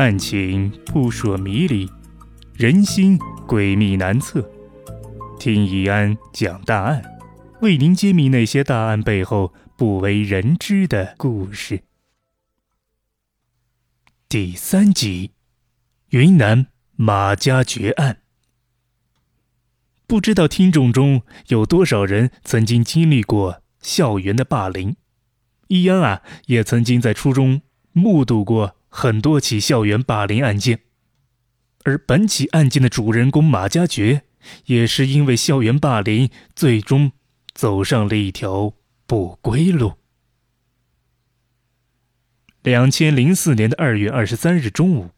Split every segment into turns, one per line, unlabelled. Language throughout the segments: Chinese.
案情扑朔迷离，人心诡秘难测。听易安讲大案，为您揭秘那些大案背后不为人知的故事。第三集：云南马家绝案。不知道听众中有多少人曾经经历过校园的霸凌？易安啊，也曾经在初中目睹过。很多起校园霸凌案件，而本起案件的主人公马家爵，也是因为校园霸凌，最终走上了一条不归路。两千零四年的二月二十三日中午，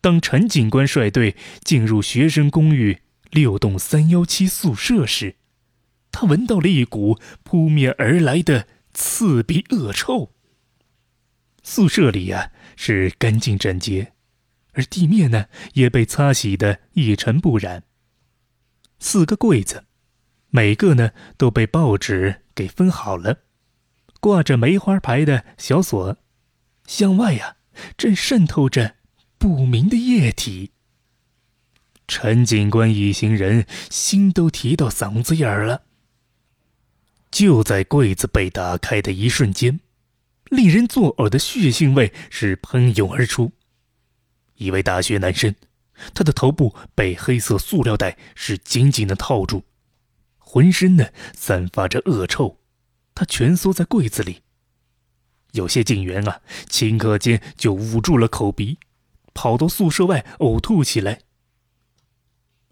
当陈警官率队进入学生公寓六栋三幺七宿舍时，他闻到了一股扑面而来的刺鼻恶臭。宿舍里呀。是干净整洁，而地面呢也被擦洗的一尘不染。四个柜子，每个呢都被报纸给封好了，挂着梅花牌的小锁，向外呀正渗透着不明的液体。陈警官一行人心都提到嗓子眼儿了。就在柜子被打开的一瞬间。令人作呕的血腥味是喷涌而出。一位大学男生，他的头部被黑色塑料袋是紧紧的套住，浑身呢散发着恶臭。他蜷缩在柜子里。有些警员啊，顷刻间就捂住了口鼻，跑到宿舍外呕吐起来。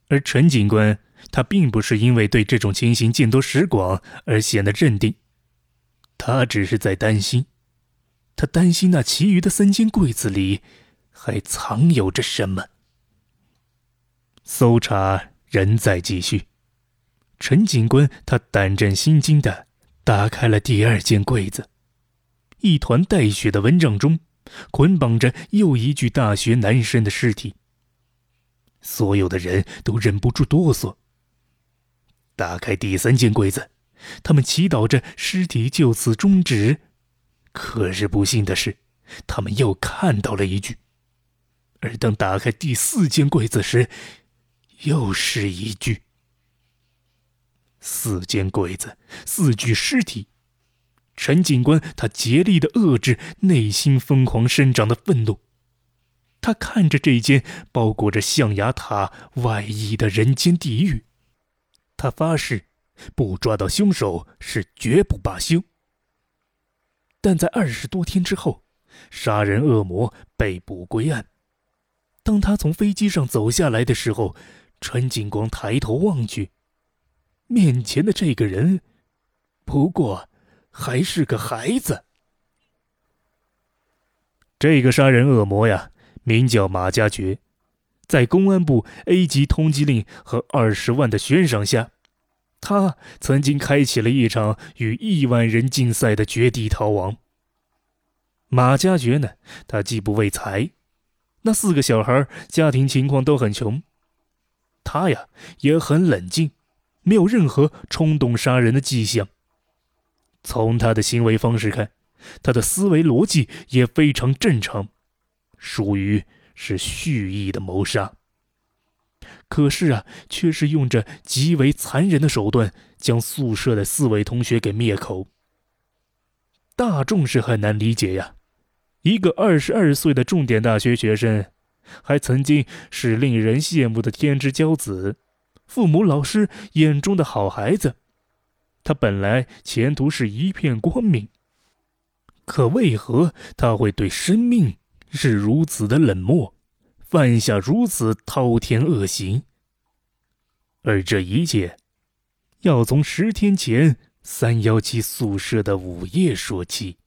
而陈警官，他并不是因为对这种情形见多识广而显得镇定，他只是在担心。他担心那其余的三间柜子里还藏有着什么。搜查仍在继续。陈警官他胆战心惊的打开了第二间柜子，一团带血的蚊帐中捆绑着又一具大学男生的尸体。所有的人都忍不住哆嗦。打开第三间柜子，他们祈祷着尸体就此终止。可是不幸的是，他们又看到了一具。而当打开第四间柜子时，又是一具。四间柜子，四具尸体。陈警官他竭力的遏制内心疯狂生长的愤怒，他看着这间包裹着象牙塔外衣的人间地狱，他发誓，不抓到凶手是绝不罢休。但在二十多天之后，杀人恶魔被捕归案。当他从飞机上走下来的时候，陈警官抬头望去，面前的这个人，不过还是个孩子。这个杀人恶魔呀，名叫马家爵，在公安部 A 级通缉令和二十万的悬赏下。他曾经开启了一场与亿万人竞赛的绝地逃亡。马家爵呢？他既不为财，那四个小孩家庭情况都很穷。他呀也很冷静，没有任何冲动杀人的迹象。从他的行为方式看，他的思维逻辑也非常正常，属于是蓄意的谋杀。可是啊，却是用着极为残忍的手段，将宿舍的四位同学给灭口。大众是很难理解呀，一个二十二岁的重点大学学生，还曾经是令人羡慕的天之骄子，父母老师眼中的好孩子，他本来前途是一片光明，可为何他会对生命是如此的冷漠？犯下如此滔天恶行，而这一切，要从十天前三幺七宿舍的午夜说起。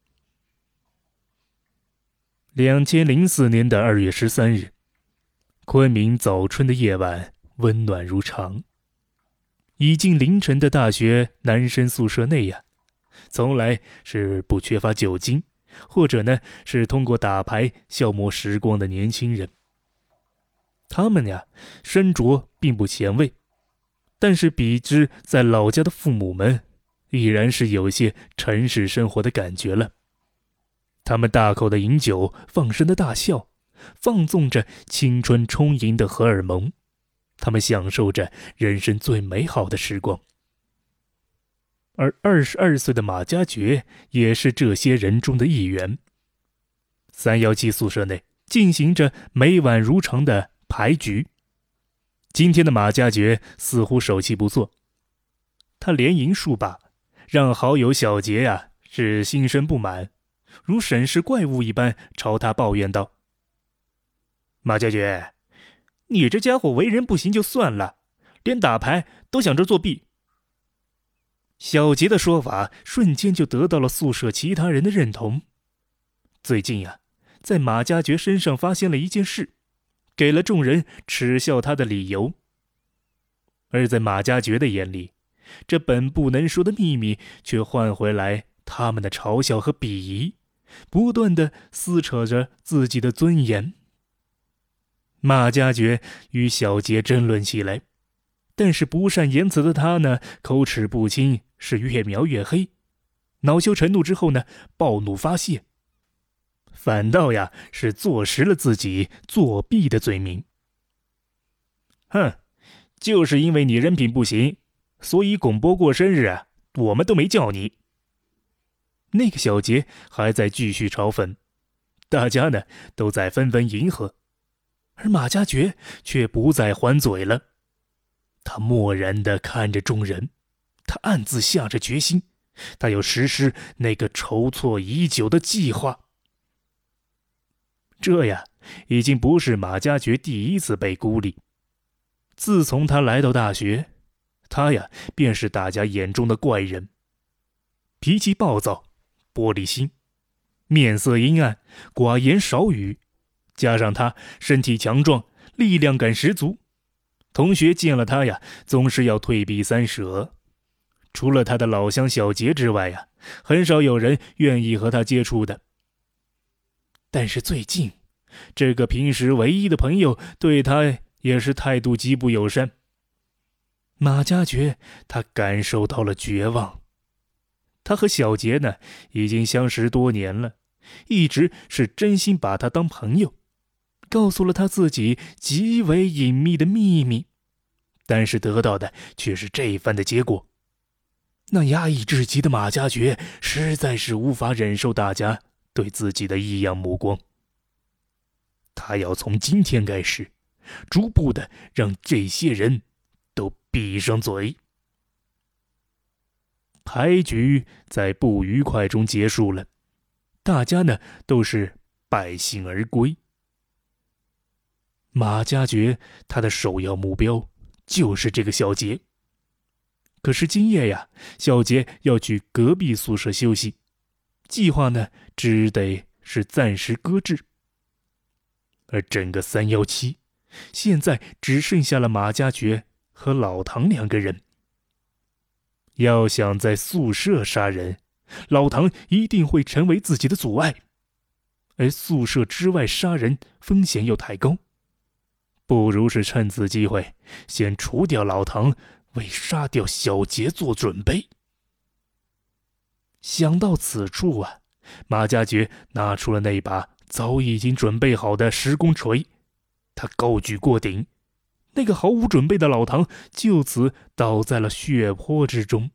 两千零四年的二月十三日，昆明早春的夜晚温暖如常。已近凌晨的大学男生宿舍内呀，从来是不缺乏酒精，或者呢是通过打牌消磨时光的年轻人。他们呀，身着并不前卫，但是比之在老家的父母们，已然是有些城市生活的感觉了。他们大口的饮酒，放声的大笑，放纵着青春充盈的荷尔蒙。他们享受着人生最美好的时光。而二十二岁的马加爵也是这些人中的一员。三幺七宿舍内进行着每晚如常的牌局。今天的马加爵似乎手气不错，他连赢数把，让好友小杰呀是心生不满。如审视怪物一般，朝他抱怨道：“马家爵，你这家伙为人不行就算了，连打牌都想着作弊。”小杰的说法瞬间就得到了宿舍其他人的认同。最近呀，在马家爵身上发现了一件事，给了众人耻笑他的理由。而在马家爵的眼里，这本不能说的秘密却换回来他们的嘲笑和鄙夷。不断的撕扯着自己的尊严。马加爵与小杰争论起来，但是不善言辞的他呢，口齿不清，是越描越黑。恼羞成怒之后呢，暴怒发泄，反倒呀是坐实了自己作弊的罪名。哼，就是因为你人品不行，所以巩波过生日啊，我们都没叫你。那个小杰还在继续嘲讽，大家呢都在纷纷迎合，而马加爵却不再还嘴了。他漠然的看着众人，他暗自下着决心，他要实施那个筹措已久的计划。这呀，已经不是马加爵第一次被孤立。自从他来到大学，他呀便是大家眼中的怪人，脾气暴躁。玻璃心，面色阴暗，寡言少语，加上他身体强壮，力量感十足，同学见了他呀，总是要退避三舍。除了他的老乡小杰之外呀，很少有人愿意和他接触的。但是最近，这个平时唯一的朋友对他也是态度极不友善。马加爵，他感受到了绝望。他和小杰呢，已经相识多年了，一直是真心把他当朋友，告诉了他自己极为隐秘的秘密，但是得到的却是这一番的结果。那压抑至极的马加爵实在是无法忍受大家对自己的异样目光。他要从今天开始，逐步的让这些人都闭上嘴。牌局在不愉快中结束了，大家呢都是败兴而归。马加爵他的首要目标就是这个小杰。可是今夜呀，小杰要去隔壁宿舍休息，计划呢只得是暂时搁置。而整个三幺七，现在只剩下了马加爵和老唐两个人。要想在宿舍杀人，老唐一定会成为自己的阻碍；而宿舍之外杀人风险又太高，不如是趁此机会先除掉老唐，为杀掉小杰做准备。想到此处啊，马家爵拿出了那把早已经准备好的石工锤，他高举过顶。那个毫无准备的老唐就此倒在了血泊之中。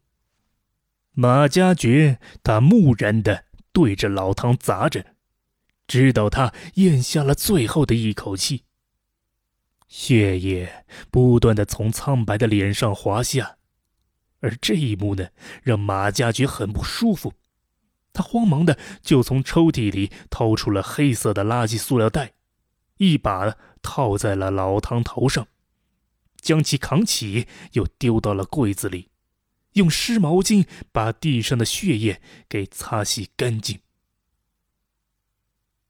马加爵他木然的对着老唐砸着，直到他咽下了最后的一口气。血液不断的从苍白的脸上滑下，而这一幕呢，让马加爵很不舒服。他慌忙的就从抽屉里掏出了黑色的垃圾塑料袋，一把套在了老唐头上。将其扛起，又丢到了柜子里，用湿毛巾把地上的血液给擦洗干净。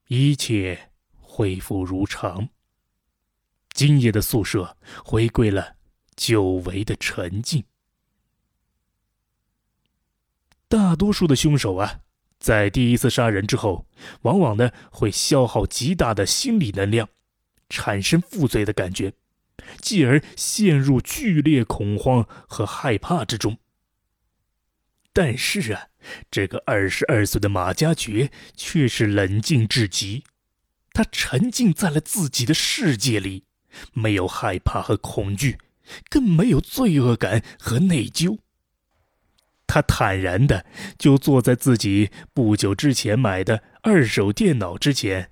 一切恢复如常。今夜的宿舍回归了久违的沉静。大多数的凶手啊，在第一次杀人之后，往往呢会消耗极大的心理能量，产生负罪的感觉，继而陷入剧烈恐慌和害怕之中。但是啊，这个二十二岁的马加爵却是冷静至极，他沉浸在了自己的世界里，没有害怕和恐惧，更没有罪恶感和内疚。他坦然的就坐在自己不久之前买的二手电脑之前，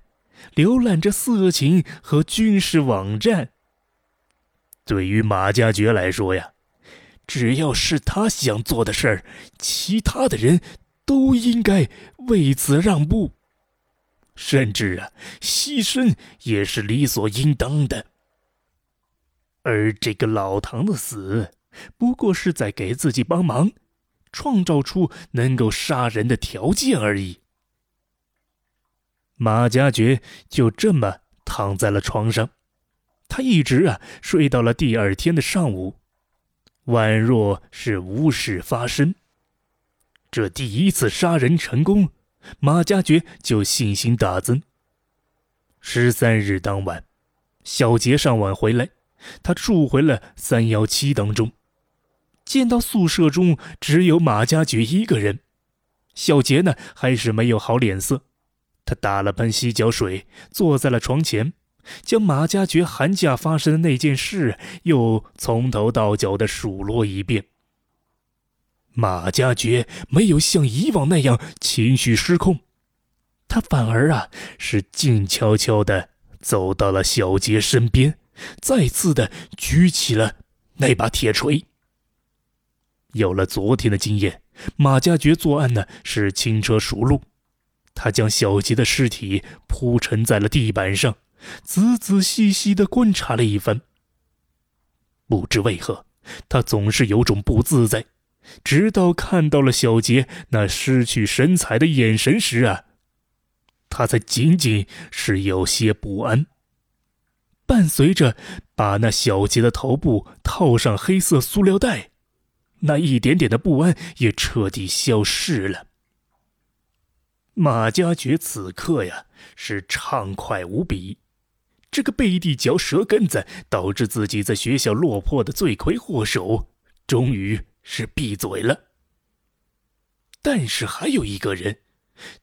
浏览着色情和军事网站。对于马加爵来说呀，只要是他想做的事儿，其他的人都应该为此让步，甚至啊，牺牲也是理所应当的。而这个老唐的死，不过是在给自己帮忙。创造出能够杀人的条件而已。马加爵就这么躺在了床上，他一直啊睡到了第二天的上午，宛若是无事发生。这第一次杀人成功，马加爵就信心大增。十三日当晚，小杰上晚回来，他住回了三幺七当中。见到宿舍中只有马家爵一个人，小杰呢还是没有好脸色。他打了盆洗脚水，坐在了床前，将马家爵寒假发生的那件事又从头到脚的数落一遍。马家爵没有像以往那样情绪失控，他反而啊是静悄悄的走到了小杰身边，再次的举起了那把铁锤。有了昨天的经验，马加爵作案呢是轻车熟路。他将小杰的尸体铺陈在了地板上，仔仔细细的观察了一番。不知为何，他总是有种不自在。直到看到了小杰那失去神采的眼神时啊，他才仅仅是有些不安。伴随着把那小杰的头部套上黑色塑料袋。那一点点的不安也彻底消失了。马加爵此刻呀是畅快无比，这个背地嚼舌根子，导致自己在学校落魄的罪魁祸首，终于是闭嘴了。但是还有一个人，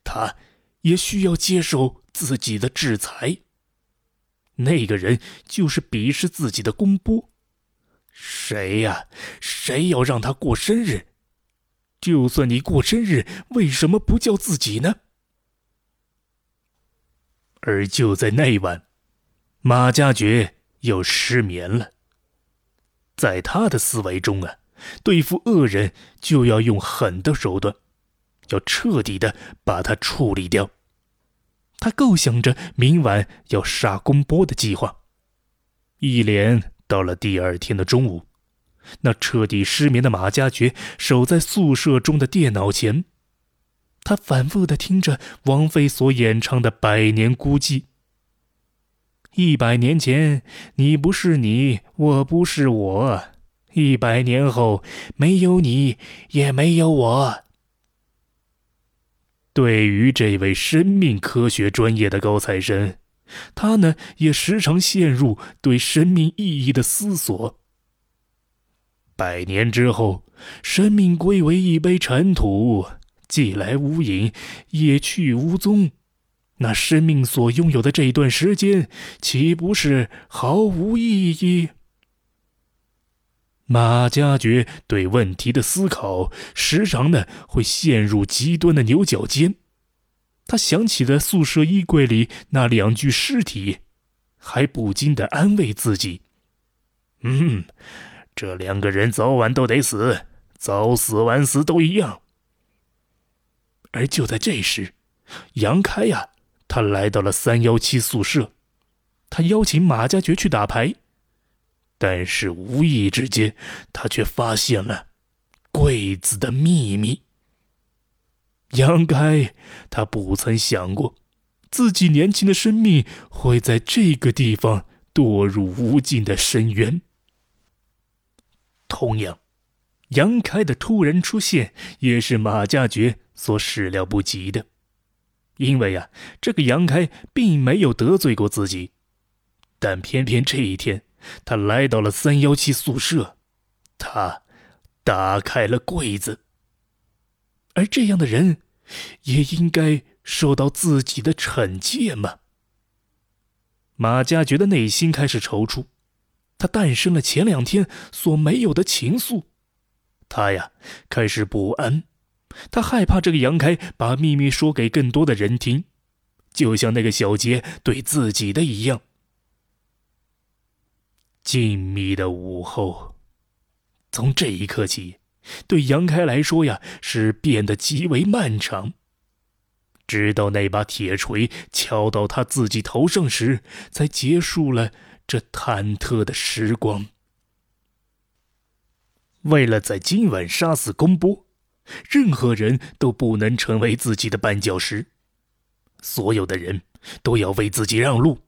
他也需要接受自己的制裁。那个人就是鄙视自己的公波。谁呀？谁要让他过生日？就算你过生日，为什么不叫自己呢？而就在那晚，马加爵又失眠了。在他的思维中啊，对付恶人就要用狠的手段，要彻底的把他处理掉。他构想着明晚要杀公波的计划，一连。到了第二天的中午，那彻底失眠的马加爵守在宿舍中的电脑前，他反复的听着王菲所演唱的《百年孤寂》。一百年前，你不是你，我不是我；一百年后，没有你，也没有我。对于这位生命科学专业的高材生。他呢，也时常陷入对生命意义的思索。百年之后，生命归为一杯尘土，既来无影，也去无踪。那生命所拥有的这段时间，岂不是毫无意义？马加爵对问题的思考，时常呢会陷入极端的牛角尖。他想起了宿舍衣柜里那两具尸体，还不禁的安慰自己：“嗯，这两个人早晚都得死，早死晚死都一样。”而就在这时，杨开呀，他来到了三幺七宿舍，他邀请马加爵去打牌，但是无意之间，他却发现了柜子的秘密。杨开，他不曾想过，自己年轻的生命会在这个地方堕入无尽的深渊。同样，杨开的突然出现也是马家爵所始料不及的，因为呀，这个杨开并没有得罪过自己，但偏偏这一天，他来到了三幺七宿舍，他打开了柜子，而这样的人，也应该受到自己的惩戒吗？马家觉的内心开始踌躇。他诞生了前两天所没有的情愫，他呀开始不安，他害怕这个杨开把秘密说给更多的人听，就像那个小杰对自己的一样。静谧的午后，从这一刻起，对杨开来说呀是变得极为漫长，直到那把铁锤敲到他自己头上时，才结束了。这忐忑的时光。为了在今晚杀死公波，任何人都不能成为自己的绊脚石。所有的人都要为自己让路。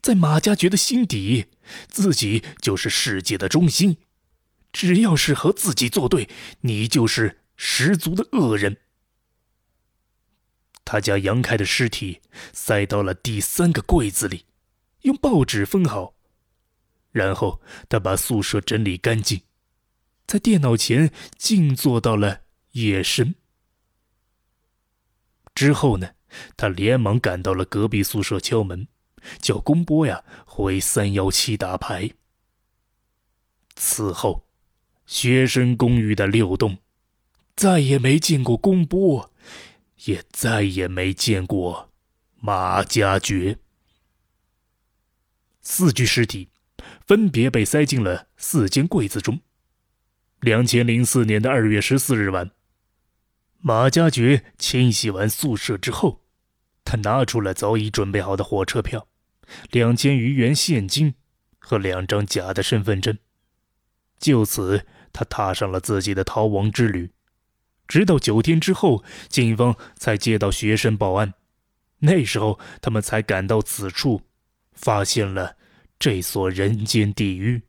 在马家爵的心底，自己就是世界的中心。只要是和自己作对，你就是十足的恶人。他将杨开的尸体塞到了第三个柜子里。用报纸封好，然后他把宿舍整理干净，在电脑前静坐到了夜深。之后呢，他连忙赶到了隔壁宿舍敲门，叫公波呀回三幺七打牌。此后，学生公寓的六栋再也没见过公波，也再也没见过马家爵。四具尸体分别被塞进了四间柜子中。两千零四年的二月十四日晚，马家爵清洗完宿舍之后，他拿出了早已准备好的火车票、两千余元现金和两张假的身份证。就此，他踏上了自己的逃亡之旅。直到九天之后，警方才接到学生报案，那时候他们才赶到此处。发现了这所人间地狱，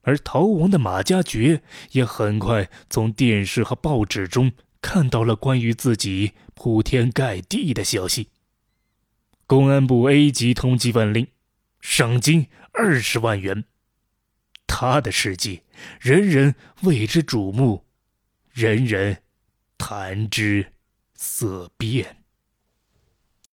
而逃亡的马家爵也很快从电视和报纸中看到了关于自己铺天盖地的消息。公安部 A 级通缉犯令，赏金二十万元。他的事迹，人人为之瞩目，人人谈之色变。